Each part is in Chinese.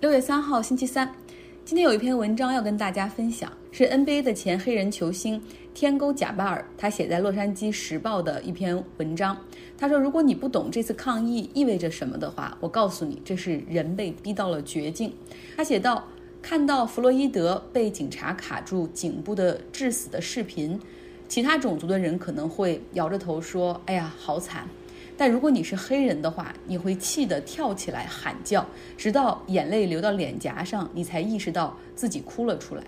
六月三号，星期三。今天有一篇文章要跟大家分享，是 NBA 的前黑人球星天沟贾巴尔他写在《洛杉矶时报》的一篇文章。他说：“如果你不懂这次抗议意味着什么的话，我告诉你，这是人被逼到了绝境。”他写道：“看到弗洛伊德被警察卡住颈部的致死的视频，其他种族的人可能会摇着头说：‘哎呀，好惨。’”但如果你是黑人的话，你会气得跳起来喊叫，直到眼泪流到脸颊上，你才意识到自己哭了出来。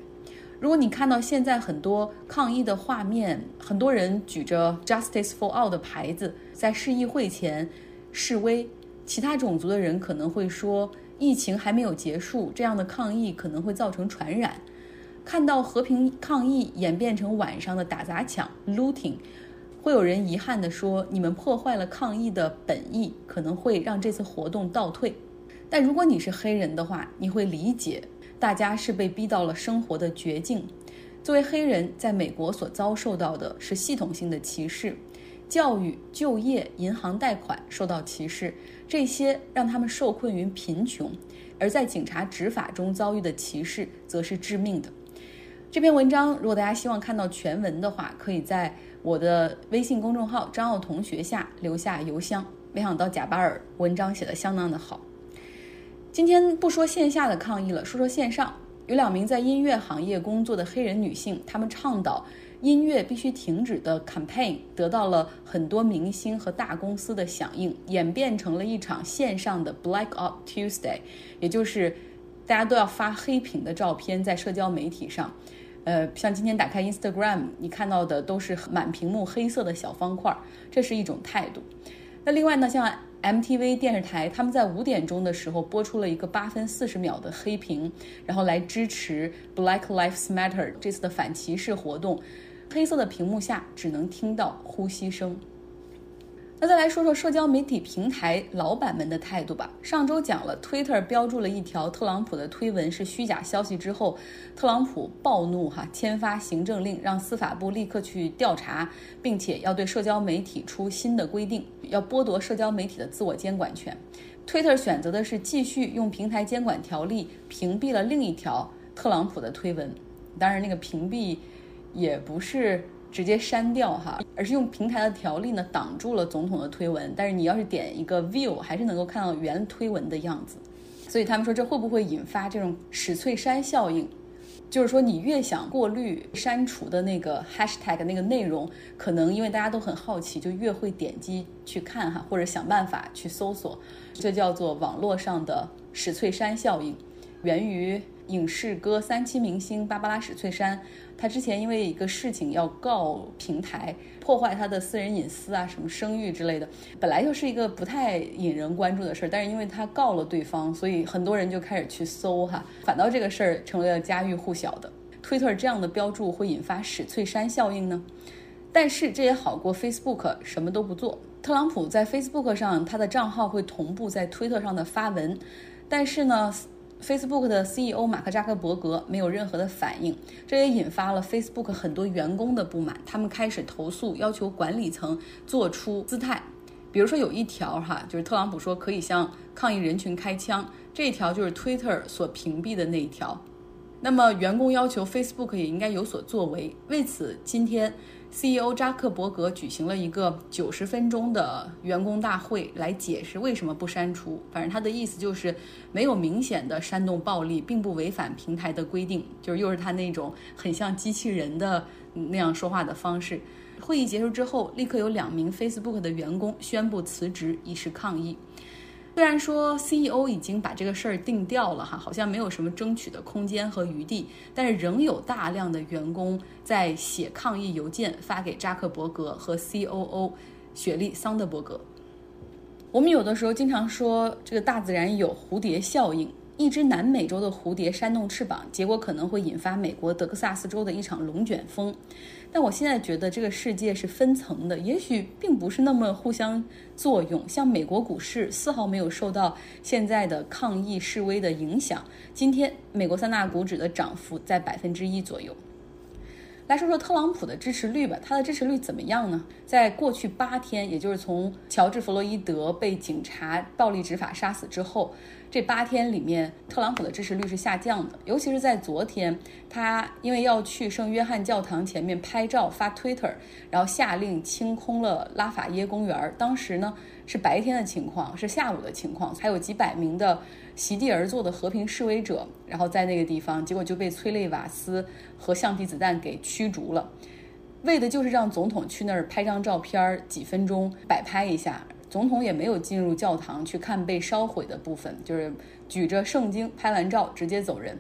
如果你看到现在很多抗议的画面，很多人举着 Justice for All 的牌子在市议会前示威，其他种族的人可能会说，疫情还没有结束，这样的抗议可能会造成传染。看到和平抗议演变成晚上的打砸抢 （looting）。会有人遗憾地说：“你们破坏了抗议的本意，可能会让这次活动倒退。”但如果你是黑人的话，你会理解，大家是被逼到了生活的绝境。作为黑人，在美国所遭受到的是系统性的歧视，教育、就业、银行贷款受到歧视，这些让他们受困于贫穷；而在警察执法中遭遇的歧视，则是致命的。这篇文章，如果大家希望看到全文的话，可以在。我的微信公众号张奥同学下留下邮箱。没想到贾巴尔文章写的相当的好。今天不说线下的抗议了，说说线上。有两名在音乐行业工作的黑人女性，她们倡导音乐必须停止的 campaign 得到了很多明星和大公司的响应，演变成了一场线上的 Black Out Tuesday，也就是大家都要发黑屏的照片在社交媒体上。呃，像今天打开 Instagram，你看到的都是满屏幕黑色的小方块，这是一种态度。那另外呢，像 MTV 电视台，他们在五点钟的时候播出了一个八分四十秒的黑屏，然后来支持 Black Lives Matter 这次的反歧视活动。黑色的屏幕下只能听到呼吸声。那再来说说社交媒体平台老板们的态度吧。上周讲了，Twitter 标注了一条特朗普的推文是虚假消息之后，特朗普暴怒哈，签发行政令，让司法部立刻去调查，并且要对社交媒体出新的规定，要剥夺社交媒体的自我监管权。Twitter 选择的是继续用平台监管条例屏蔽了另一条特朗普的推文，当然那个屏蔽也不是。直接删掉哈，而是用平台的条例呢挡住了总统的推文。但是你要是点一个 view，还是能够看到原推文的样子。所以他们说这会不会引发这种史翠珊效应？就是说你越想过滤删除的那个 hashtag 那个内容，可能因为大家都很好奇，就越会点击去看哈，或者想办法去搜索。这叫做网络上的史翠珊效应，源于。影视歌三栖明星芭芭拉史翠珊，她之前因为一个事情要告平台，破坏她的私人隐私啊，什么声誉之类的，本来就是一个不太引人关注的事儿，但是因为她告了对方，所以很多人就开始去搜哈，反倒这个事儿成为了家喻户晓的。推特这样的标注会引发史翠珊效应呢？但是这也好过 Facebook 什么都不做。特朗普在 Facebook 上他的账号会同步在推特上的发文，但是呢？Facebook 的 CEO 马克扎克伯格没有任何的反应，这也引发了 Facebook 很多员工的不满，他们开始投诉，要求管理层做出姿态。比如说有一条哈，就是特朗普说可以向抗议人群开枪，这一条就是 Twitter 所屏蔽的那一条。那么员工要求 Facebook 也应该有所作为，为此今天。CEO 扎克伯格举行了一个九十分钟的员工大会，来解释为什么不删除。反正他的意思就是，没有明显的煽动暴力，并不违反平台的规定。就是又是他那种很像机器人的那样说话的方式。会议结束之后，立刻有两名 Facebook 的员工宣布辞职，以示抗议。虽然说 CEO 已经把这个事儿定掉了哈，好像没有什么争取的空间和余地，但是仍有大量的员工在写抗议邮件发给扎克伯格和 COO 雪莉桑德伯格。我们有的时候经常说这个大自然有蝴蝶效应。一只南美洲的蝴蝶扇动翅膀，结果可能会引发美国德克萨斯州的一场龙卷风。但我现在觉得这个世界是分层的，也许并不是那么互相作用。像美国股市丝毫没有受到现在的抗议示威的影响。今天美国三大股指的涨幅在百分之一左右。来说说特朗普的支持率吧，他的支持率怎么样呢？在过去八天，也就是从乔治·弗洛伊德被警察暴力执法杀死之后，这八天里面，特朗普的支持率是下降的。尤其是在昨天，他因为要去圣约翰教堂前面拍照发 Twitter，然后下令清空了拉法耶公园。当时呢是白天的情况，是下午的情况，还有几百名的。席地而坐的和平示威者，然后在那个地方，结果就被催泪瓦斯和橡皮子弹给驱逐了，为的就是让总统去那儿拍张照片，几分钟摆拍一下。总统也没有进入教堂去看被烧毁的部分，就是举着圣经拍完照直接走人，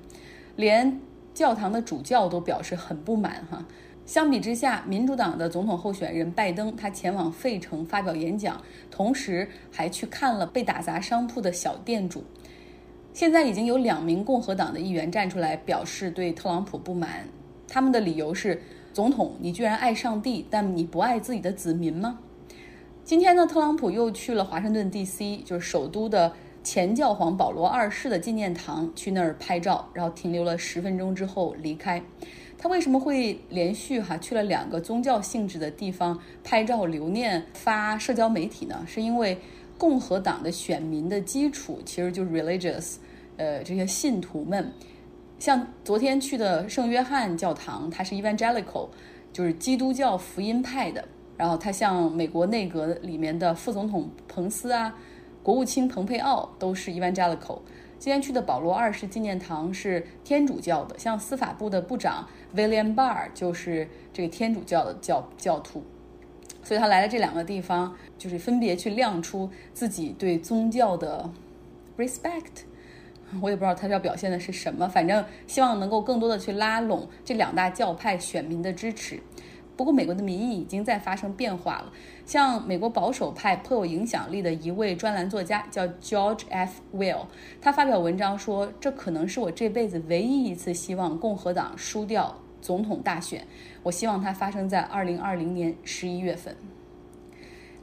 连教堂的主教都表示很不满哈。相比之下，民主党的总统候选人拜登，他前往费城发表演讲，同时还去看了被打砸商铺的小店主。现在已经有两名共和党的议员站出来表示对特朗普不满，他们的理由是：总统，你居然爱上帝，但你不爱自己的子民吗？今天呢，特朗普又去了华盛顿 D.C.，就是首都的前教皇保罗二世的纪念堂，去那儿拍照，然后停留了十分钟之后离开。他为什么会连续哈去了两个宗教性质的地方拍照留念、发社交媒体呢？是因为。共和党的选民的基础其实就是 religious，呃，这些信徒们，像昨天去的圣约翰教堂，它是 evangelical，就是基督教福音派的。然后它像美国内阁里面的副总统彭斯啊，国务卿蓬佩奥都是 evangelical。今天去的保罗二世纪念堂是天主教的，像司法部的部长 William Barr 就是这个天主教的教教徒。所以他来了这两个地方，就是分别去亮出自己对宗教的 respect。我也不知道他要表现的是什么，反正希望能够更多的去拉拢这两大教派选民的支持。不过，美国的民意已经在发生变化了。像美国保守派颇有影响力的一位专栏作家叫 George F. Will，他发表文章说：“这可能是我这辈子唯一一次希望共和党输掉。”总统大选，我希望它发生在二零二零年十一月份。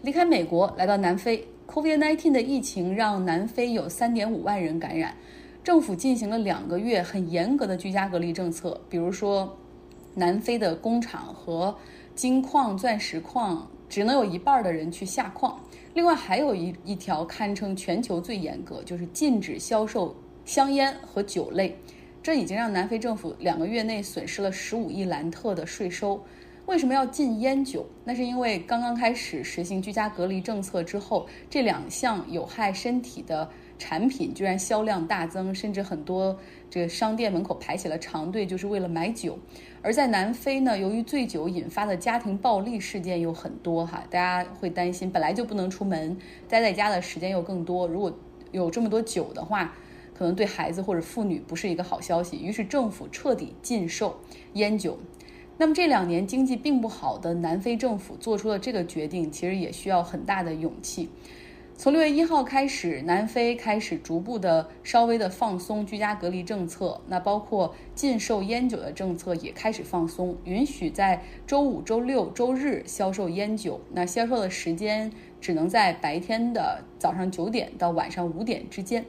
离开美国，来到南非，COVID-19 的疫情让南非有三点五万人感染，政府进行了两个月很严格的居家隔离政策。比如说，南非的工厂和金矿、钻石矿只能有一半的人去下矿。另外，还有一一条堪称全球最严格，就是禁止销售香烟和酒类。这已经让南非政府两个月内损失了十五亿兰特的税收。为什么要禁烟酒？那是因为刚刚开始实行居家隔离政策之后，这两项有害身体的产品居然销量大增，甚至很多这个商店门口排起了长队，就是为了买酒。而在南非呢，由于醉酒引发的家庭暴力事件又很多哈，大家会担心，本来就不能出门，待在家的时间又更多，如果有这么多酒的话。可能对孩子或者妇女不是一个好消息，于是政府彻底禁售烟酒。那么这两年经济并不好的南非政府做出了这个决定，其实也需要很大的勇气。从六月一号开始，南非开始逐步的稍微的放松居家隔离政策，那包括禁售烟酒的政策也开始放松，允许在周五、周六、周日销售烟酒。那销售的时间只能在白天的早上九点到晚上五点之间。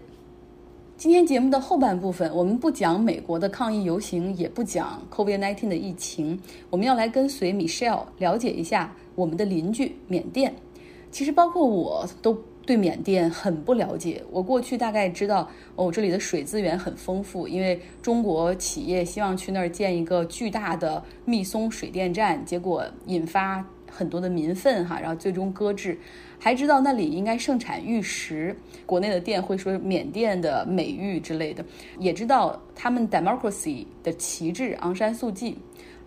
今天节目的后半部分，我们不讲美国的抗议游行，也不讲 COVID-19 的疫情，我们要来跟随 Michelle 了解一下我们的邻居缅甸。其实包括我都对缅甸很不了解。我过去大概知道，哦，这里的水资源很丰富，因为中国企业希望去那儿建一个巨大的密松水电站，结果引发很多的民愤哈，然后最终搁置。还知道那里应该盛产玉石，国内的店会说缅甸的美玉之类的，也知道他们 democracy 的旗帜昂山素季。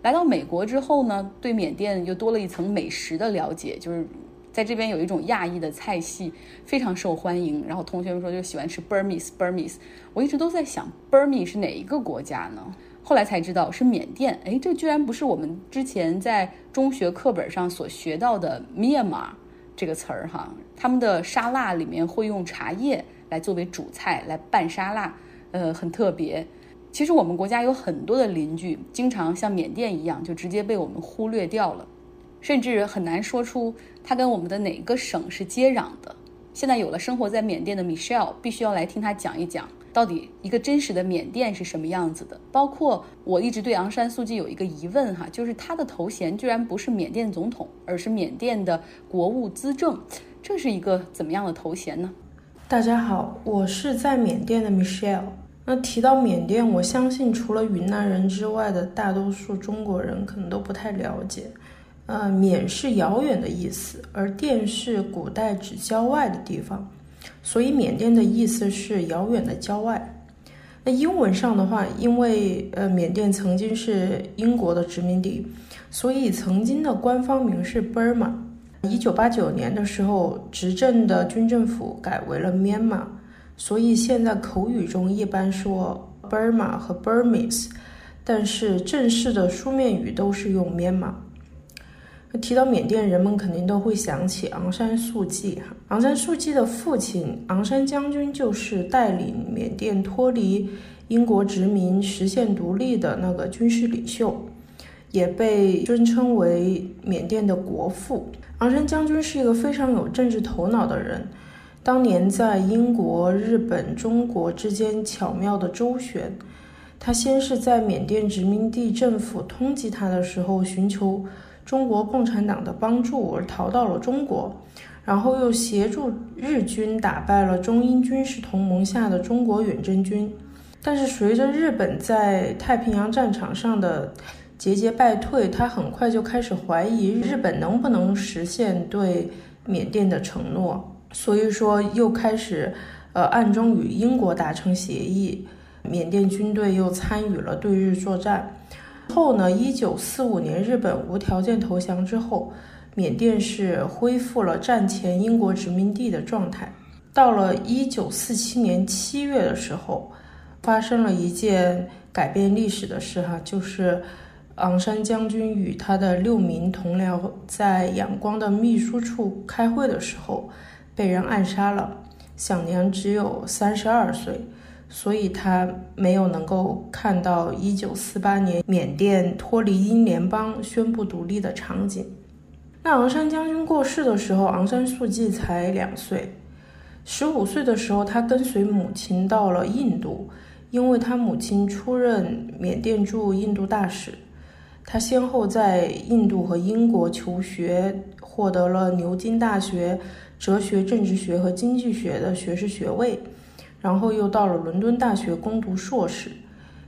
来到美国之后呢，对缅甸又多了一层美食的了解，就是在这边有一种亚裔的菜系非常受欢迎。然后同学们说就喜欢吃 Burmese Burmese，我一直都在想 Burmese 是哪一个国家呢？后来才知道是缅甸。哎，这居然不是我们之前在中学课本上所学到的 Myanmar。这个词儿哈，他们的沙拉里面会用茶叶来作为主菜来拌沙拉，呃，很特别。其实我们国家有很多的邻居，经常像缅甸一样，就直接被我们忽略掉了，甚至很难说出它跟我们的哪个省是接壤的。现在有了生活在缅甸的 Michelle，必须要来听他讲一讲到底一个真实的缅甸是什么样子的。包括我一直对昂山素季有一个疑问哈，就是他的头衔居然不是缅甸总统，而是缅甸的国务资政，这是一个怎么样的头衔呢？大家好，我是在缅甸的 Michelle。那提到缅甸，我相信除了云南人之外的大多数中国人可能都不太了解。呃，缅是遥远的意思，而甸是古代指郊外的地方，所以缅甸的意思是遥远的郊外。那英文上的话，因为呃缅甸曾经是英国的殖民地，所以曾经的官方名是 Burma。一九八九年的时候，执政的军政府改为了 Myanmar。所以现在口语中一般说 Burma 和 Burmese，但是正式的书面语都是用 Myanmar。提到缅甸，人们肯定都会想起昂山素季哈。昂山素季的父亲昂山将军就是带领缅甸脱离英国殖民、实现独立的那个军事领袖，也被尊称为缅甸的国父。昂山将军是一个非常有政治头脑的人。当年在英国、日本、中国之间巧妙的周旋，他先是在缅甸殖民地政府通缉他的时候寻求中国共产党的帮助而逃到了中国，然后又协助日军打败了中英军事同盟下的中国远征军。但是随着日本在太平洋战场上的节节败退，他很快就开始怀疑日本能不能实现对缅甸的承诺。所以说，又开始，呃，暗中与英国达成协议，缅甸军队又参与了对日作战。后呢，一九四五年日本无条件投降之后，缅甸是恢复了战前英国殖民地的状态。到了一九四七年七月的时候，发生了一件改变历史的事哈，就是昂山将军与他的六名同僚在仰光的秘书处开会的时候。被人暗杀了，享年只有三十二岁，所以他没有能够看到一九四八年缅甸脱离英联邦、宣布独立的场景。那昂山将军过世的时候，昂山素季才两岁。十五岁的时候，他跟随母亲到了印度，因为他母亲出任缅甸驻印度大使。他先后在印度和英国求学，获得了牛津大学。哲学、政治学和经济学的学士学位，然后又到了伦敦大学攻读硕士。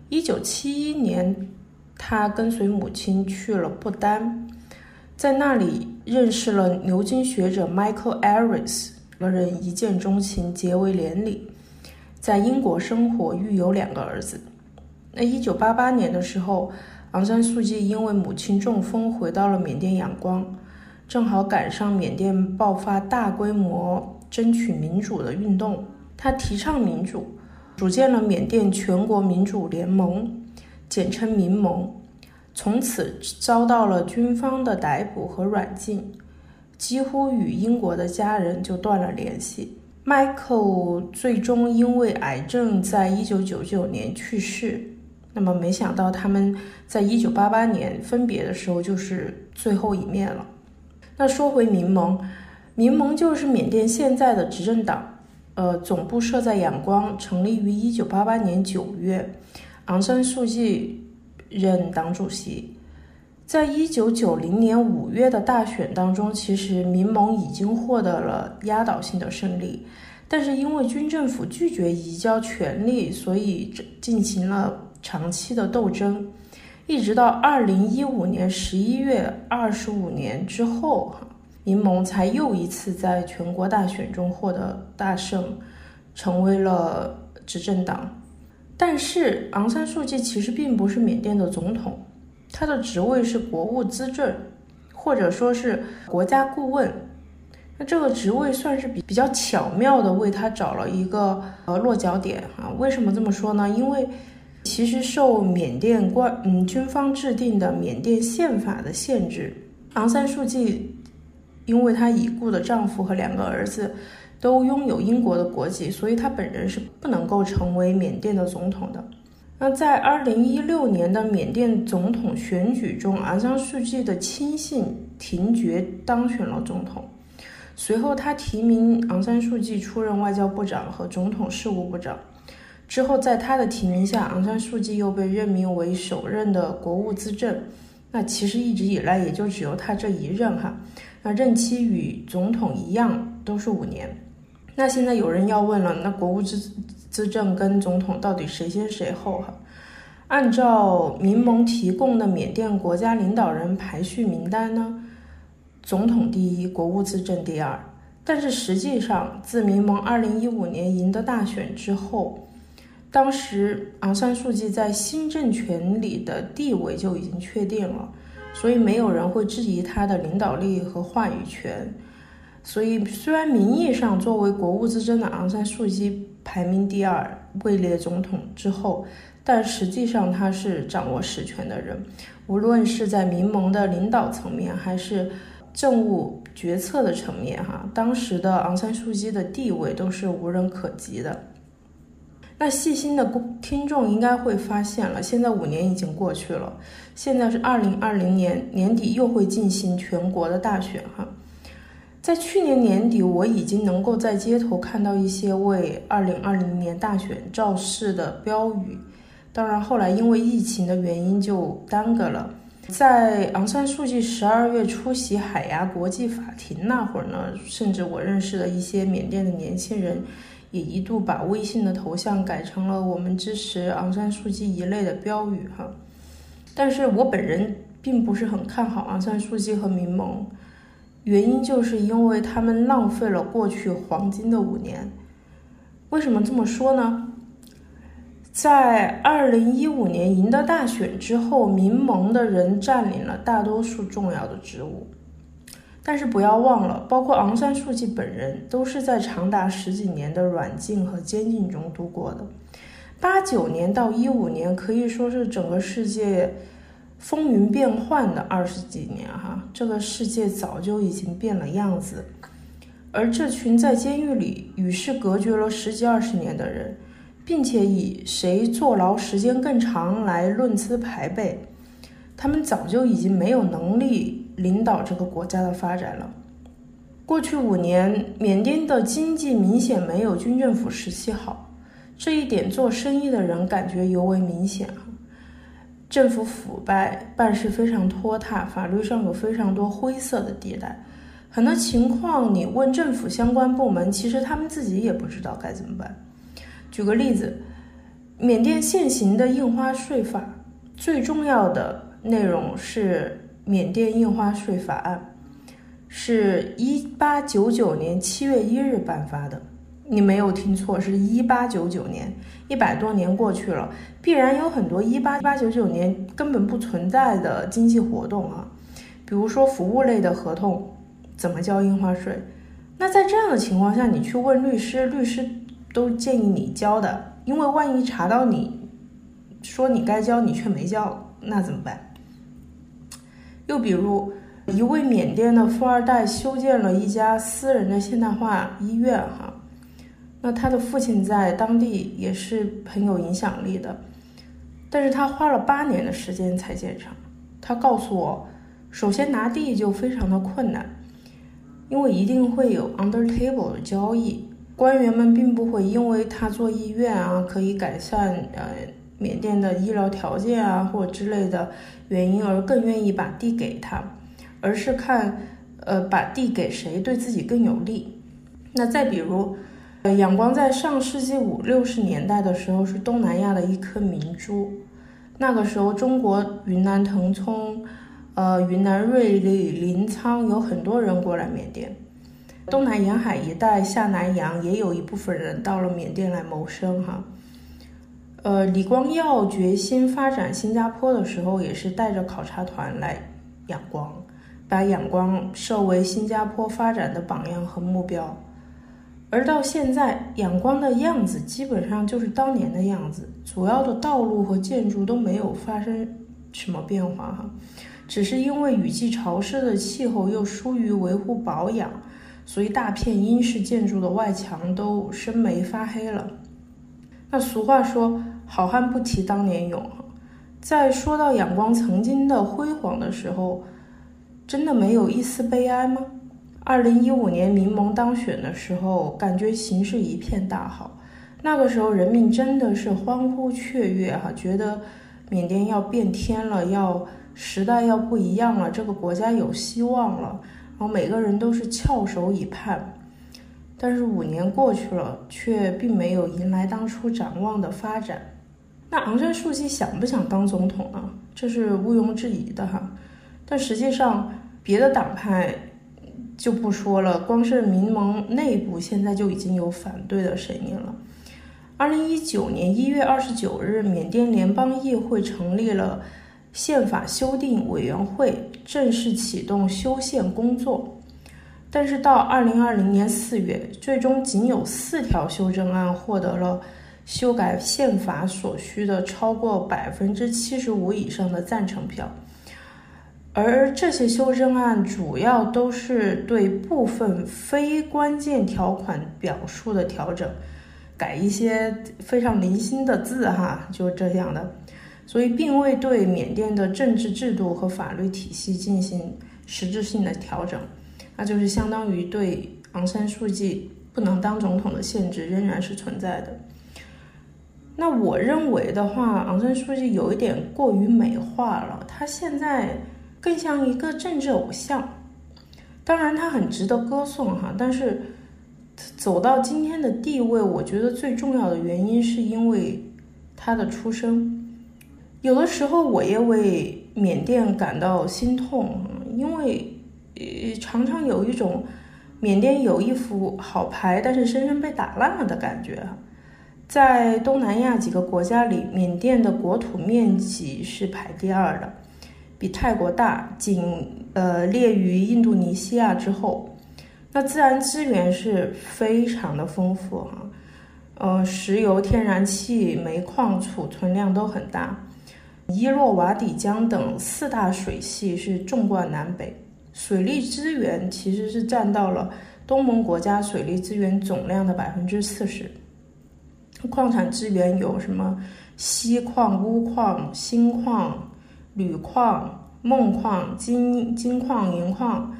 一九七一年，他跟随母亲去了不丹，在那里认识了牛津学者 Michael Aris，两人一见钟情，结为连理。在英国生活，育有两个儿子。那一九八八年的时候，昂山素季因为母亲中风，回到了缅甸仰光。正好赶上缅甸爆发大规模争取民主的运动，他提倡民主，组建了缅甸全国民主联盟，简称民盟。从此遭到了军方的逮捕和软禁，几乎与英国的家人就断了联系。Michael 最终因为癌症在一九九九年去世。那么没想到他们在一九八八年分别的时候就是最后一面了。那说回民盟，民盟就是缅甸现在的执政党，呃，总部设在仰光，成立于一九八八年九月，昂山素季任党主席。在一九九零年五月的大选当中，其实民盟已经获得了压倒性的胜利，但是因为军政府拒绝移交权力，所以进行了长期的斗争。一直到二零一五年十一月二十五年之后，哈，民盟才又一次在全国大选中获得大胜，成为了执政党。但是昂山素季其实并不是缅甸的总统，他的职位是国务资政，或者说是国家顾问。那这个职位算是比比较巧妙的为他找了一个呃落脚点啊。为什么这么说呢？因为。其实受缅甸官嗯军方制定的缅甸宪法的限制，昂山素季因为她已故的丈夫和两个儿子都拥有英国的国籍，所以她本人是不能够成为缅甸的总统的。那在二零一六年的缅甸总统选举中，昂山素季的亲信廷觉当选了总统。随后，他提名昂山素季出任外交部长和总统事务部长。之后，在他的提名下，昂山素季又被任命为首任的国务资政。那其实一直以来也就只有他这一任哈。那任期与总统一样，都是五年。那现在有人要问了，那国务资资政跟总统到底谁先谁后哈？按照民盟提供的缅甸国家领导人排序名单呢，总统第一，国务资政第二。但是实际上，自民盟二零一五年赢得大选之后，当时昂山素季在新政权里的地位就已经确定了，所以没有人会质疑他的领导力和话语权。所以，虽然名义上作为国务之争的昂山素季排名第二，位列总统之后，但实际上他是掌握实权的人，无论是在民盟的领导层面，还是政务决策的层面，哈，当时的昂山素季的地位都是无人可及的。那细心的听众应该会发现了，现在五年已经过去了，现在是二零二零年年底又会进行全国的大选哈。在去年年底，我已经能够在街头看到一些为二零二零年大选造势的标语，当然后来因为疫情的原因就耽搁了。在昂山素季十二月出席海牙国际法庭那会儿呢，甚至我认识的一些缅甸的年轻人。也一度把微信的头像改成了“我们支持昂山素季”一类的标语哈，但是我本人并不是很看好昂山素季和民盟，原因就是因为他们浪费了过去黄金的五年。为什么这么说呢？在二零一五年赢得大选之后，民盟的人占领了大多数重要的职务。但是不要忘了，包括昂山素季本人都是在长达十几年的软禁和监禁中度过的。八九年到一五年可以说是整个世界风云变幻的二十几年哈，这个世界早就已经变了样子。而这群在监狱里与世隔绝了十几二十年的人，并且以谁坐牢时间更长来论资排辈，他们早就已经没有能力。领导这个国家的发展了。过去五年，缅甸的经济明显没有军政府时期好，这一点做生意的人感觉尤为明显啊政府腐败，办事非常拖沓，法律上有非常多灰色的地带。很多情况，你问政府相关部门，其实他们自己也不知道该怎么办。举个例子，缅甸现行的印花税法最重要的内容是。缅甸印花税法案是一八九九年七月一日颁发的，你没有听错，是一八九九年，一百多年过去了，必然有很多一八八九九年根本不存在的经济活动啊，比如说服务类的合同怎么交印花税？那在这样的情况下，你去问律师，律师都建议你交的，因为万一查到你说你该交，你却没交，那怎么办？又比如，一位缅甸的富二代修建了一家私人的现代化医院，哈，那他的父亲在当地也是很有影响力的，但是他花了八年的时间才建成。他告诉我，首先拿地就非常的困难，因为一定会有 under table 的交易，官员们并不会因为他做医院啊，可以改善呃。缅甸的医疗条件啊，或之类的原因而更愿意把地给他，而是看，呃，把地给谁对自己更有利。那再比如，呃，仰光在上世纪五六十年代的时候是东南亚的一颗明珠，那个时候中国云南腾冲，呃，云南瑞丽、临沧有很多人过来缅甸，东南沿海一带下南洋也有一部分人到了缅甸来谋生哈。呃，李光耀决心发展新加坡的时候，也是带着考察团来仰光，把仰光设为新加坡发展的榜样和目标。而到现在，仰光的样子基本上就是当年的样子，主要的道路和建筑都没有发生什么变化哈，只是因为雨季潮湿的气候又疏于维护保养，所以大片英式建筑的外墙都生霉发黑了。那俗话说。好汉不提当年勇，在说到仰光曾经的辉煌的时候，真的没有一丝悲哀吗？二零一五年民盟当选的时候，感觉形势一片大好，那个时候人民真的是欢呼雀跃哈，觉得缅甸要变天了，要时代要不一样了，这个国家有希望了，然后每个人都是翘首以盼。但是五年过去了，却并没有迎来当初展望的发展。那昂山素季想不想当总统呢？这是毋庸置疑的哈。但实际上，别的党派就不说了，光是民盟内部现在就已经有反对的声音了。二零一九年一月二十九日，缅甸联邦议会成立了宪法修订委员会，正式启动修宪工作。但是到二零二零年四月，最终仅有四条修正案获得了修改宪法所需的超过百分之七十五以上的赞成票。而这些修正案主要都是对部分非关键条款表述的调整。改一些非常零星的字哈，就这样的，所以并未对缅甸的政治制度和法律体系进行实质性的调整，那就是相当于对昂山素季不能当总统的限制仍然是存在的。那我认为的话，昂山素季有一点过于美化了，他现在更像一个政治偶像，当然他很值得歌颂哈，但是。走到今天的地位，我觉得最重要的原因是因为他的出生。有的时候我也为缅甸感到心痛，因为呃常常有一种缅甸有一副好牌，但是深深被打烂了的感觉。在东南亚几个国家里，缅甸的国土面积是排第二的，比泰国大，仅呃列于印度尼西亚之后。那自然资源是非常的丰富哈，呃，石油、天然气、煤矿储存量都很大，伊洛瓦底江等四大水系是纵贯南北，水利资源其实是占到了东盟国家水利资源总量的百分之四十。矿产资源有什么锡矿、钨矿、锌矿、铝矿、锰矿、金金矿、银矿。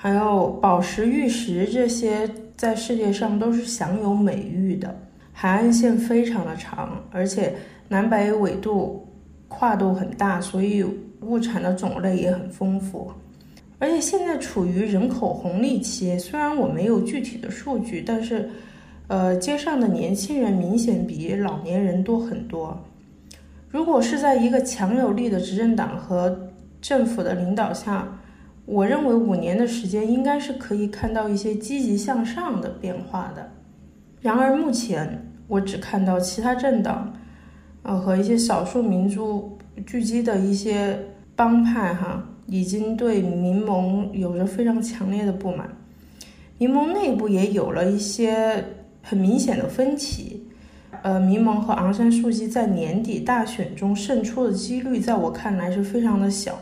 还有宝石、玉石这些，在世界上都是享有美誉的。海岸线非常的长，而且南北纬度跨度很大，所以物产的种类也很丰富。而且现在处于人口红利期，虽然我没有具体的数据，但是，呃，街上的年轻人明显比老年人多很多。如果是在一个强有力的执政党和政府的领导下，我认为五年的时间应该是可以看到一些积极向上的变化的。然而目前我只看到其他政党，呃和一些少数民族聚集的一些帮派哈，已经对民盟有着非常强烈的不满。民盟内部也有了一些很明显的分歧。呃，民盟和昂山素季在年底大选中胜出的几率，在我看来是非常的小。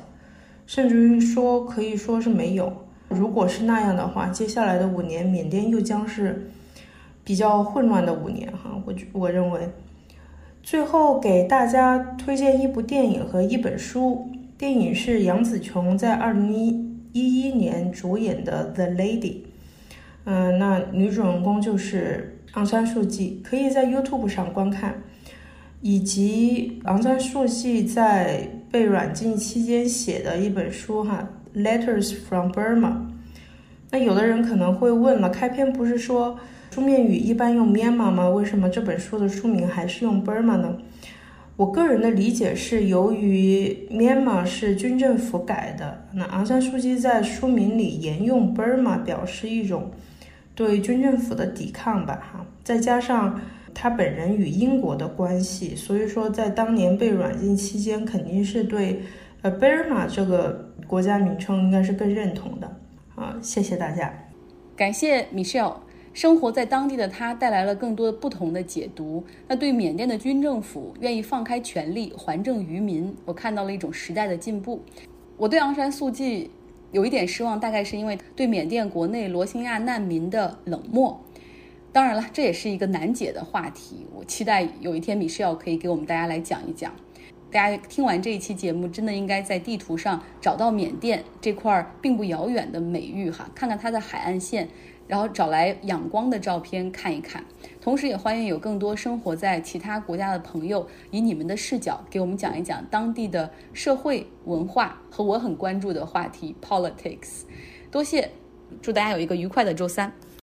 甚至于说，可以说是没有。如果是那样的话，接下来的五年，缅甸又将是比较混乱的五年哈。我我认为，最后给大家推荐一部电影和一本书。电影是杨紫琼在二零一一年主演的《The Lady》，嗯，那女主人公就是昂山素季，可以在 YouTube 上观看。以及昂山素季在被软禁期间写的一本书哈，《Letters from Burma》。那有的人可能会问了，开篇不是说书面语一般用 Myanmar 吗？为什么这本书的书名还是用 Burma 呢？我个人的理解是，由于 Myanmar 是军政府改的，那昂山素季在书名里沿用 Burma，表示一种对军政府的抵抗吧哈，再加上。他本人与英国的关系，所以说在当年被软禁期间，肯定是对呃贝尔玛这个国家名称应该是更认同的啊。谢谢大家，感谢 Michelle。生活在当地的他带来了更多不同的解读。那对缅甸的军政府愿意放开权力还政于民，我看到了一种时代的进步。我对昂山素季有一点失望，大概是因为对缅甸国内罗兴亚难民的冷漠。当然了，这也是一个难解的话题。我期待有一天米歇尔可以给我们大家来讲一讲。大家听完这一期节目，真的应该在地图上找到缅甸这块并不遥远的美誉哈，看看它的海岸线然后找来仰光的照片看一看。同时，也欢迎有更多生活在其他国家的朋友，以你们的视角给我们讲一讲当地的社会文化和我很关注的话题 politics。多谢，祝大家有一个愉快的周三。